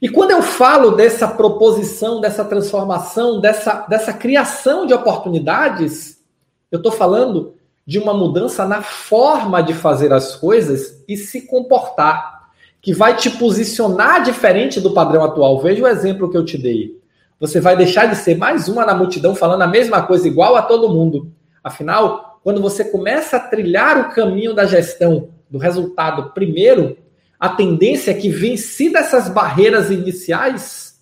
E quando eu falo dessa proposição, dessa transformação, dessa, dessa criação de oportunidades, eu estou falando de uma mudança na forma de fazer as coisas e se comportar, que vai te posicionar diferente do padrão atual. Veja o exemplo que eu te dei. Você vai deixar de ser mais uma na multidão falando a mesma coisa igual a todo mundo. Afinal, quando você começa a trilhar o caminho da gestão do resultado primeiro, a tendência é que, vencidas essas barreiras iniciais,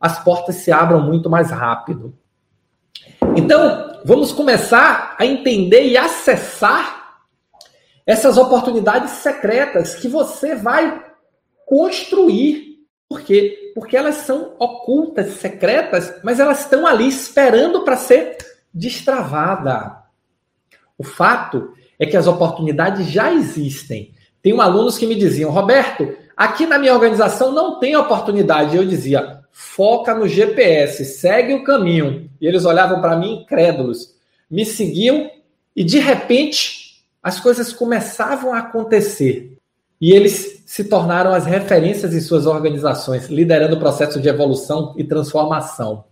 as portas se abram muito mais rápido. Então, vamos começar a entender e acessar essas oportunidades secretas que você vai construir. Por quê? Porque elas são ocultas, secretas, mas elas estão ali esperando para ser destravada. O fato é que as oportunidades já existem. Um alunos que me diziam, Roberto, aqui na minha organização não tem oportunidade. Eu dizia, foca no GPS, segue o caminho. E eles olhavam para mim incrédulos, me seguiam e de repente as coisas começavam a acontecer. E eles se tornaram as referências em suas organizações, liderando o processo de evolução e transformação.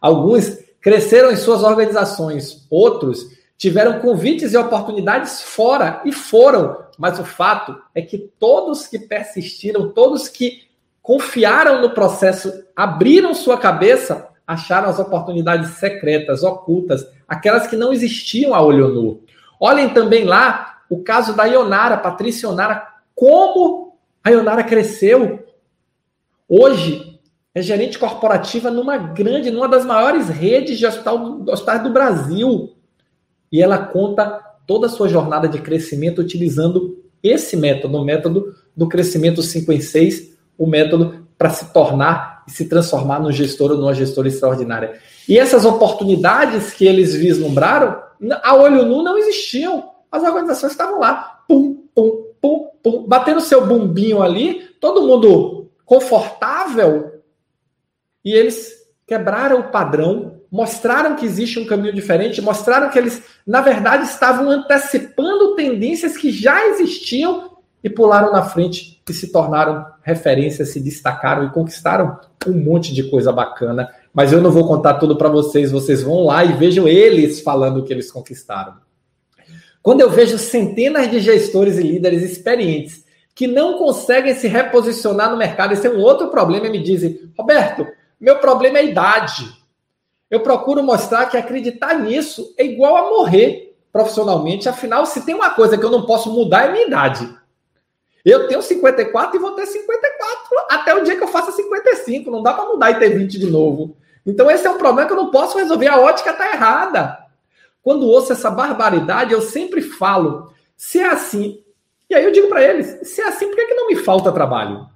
Alguns cresceram em suas organizações, outros tiveram convites e oportunidades fora e foram, mas o fato é que todos que persistiram, todos que confiaram no processo, abriram sua cabeça, acharam as oportunidades secretas, ocultas, aquelas que não existiam a olho nu. Olhem também lá o caso da Ionara, Patrícia Ionara, como a Ionara cresceu. Hoje é gerente corporativa numa grande, numa das maiores redes de hospital, hospitais do Brasil e ela conta toda a sua jornada de crescimento utilizando esse método, o método do crescimento 5 em 6, o método para se tornar e se transformar num gestor ou numa gestora extraordinária. E essas oportunidades que eles vislumbraram, a olho nu não existiam. As organizações estavam lá, pum, pum, pum, pum, batendo seu bumbinho ali, todo mundo confortável, e eles quebraram o padrão mostraram que existe um caminho diferente, mostraram que eles, na verdade, estavam antecipando tendências que já existiam e pularam na frente e se tornaram referências, se destacaram e conquistaram um monte de coisa bacana. Mas eu não vou contar tudo para vocês, vocês vão lá e vejam eles falando o que eles conquistaram. Quando eu vejo centenas de gestores e líderes experientes que não conseguem se reposicionar no mercado, esse é um outro problema, e me dizem, Roberto, meu problema é a idade. Eu procuro mostrar que acreditar nisso é igual a morrer profissionalmente. Afinal, se tem uma coisa que eu não posso mudar é minha idade. Eu tenho 54 e vou ter 54 até o dia que eu faça 55. Não dá para mudar e ter 20 de novo. Então, esse é um problema que eu não posso resolver. A ótica está errada. Quando ouço essa barbaridade, eu sempre falo: se é assim. E aí eu digo para eles: se é assim, por que, que não me falta trabalho?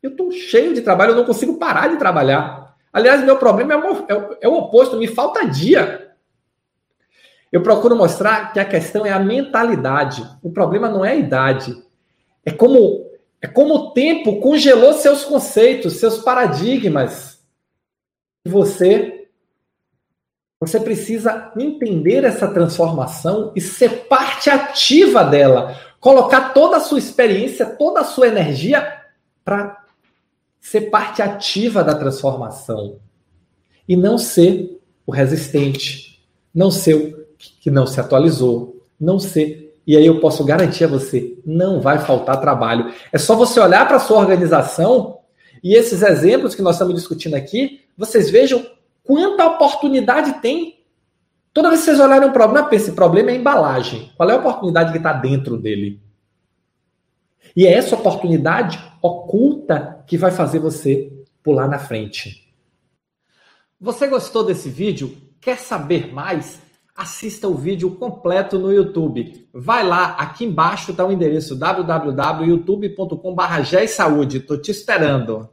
Eu estou cheio de trabalho, eu não consigo parar de trabalhar. Aliás, meu problema é o, é, é o oposto, me falta dia. Eu procuro mostrar que a questão é a mentalidade. O problema não é a idade. É como é como o tempo congelou seus conceitos, seus paradigmas. E você você precisa entender essa transformação e ser parte ativa dela, colocar toda a sua experiência, toda a sua energia para ser parte ativa da transformação e não ser o resistente, não ser o que não se atualizou, não ser. E aí eu posso garantir a você, não vai faltar trabalho. É só você olhar para sua organização e esses exemplos que nós estamos discutindo aqui, vocês vejam quanta oportunidade tem. Toda vez que vocês olharem um problema, pense, esse problema é embalagem. Qual é a oportunidade que está dentro dele? E é essa oportunidade oculta que vai fazer você pular na frente. Você gostou desse vídeo? Quer saber mais? Assista o vídeo completo no YouTube. Vai lá, aqui embaixo está o endereço www.youtube.com.br. Estou te esperando.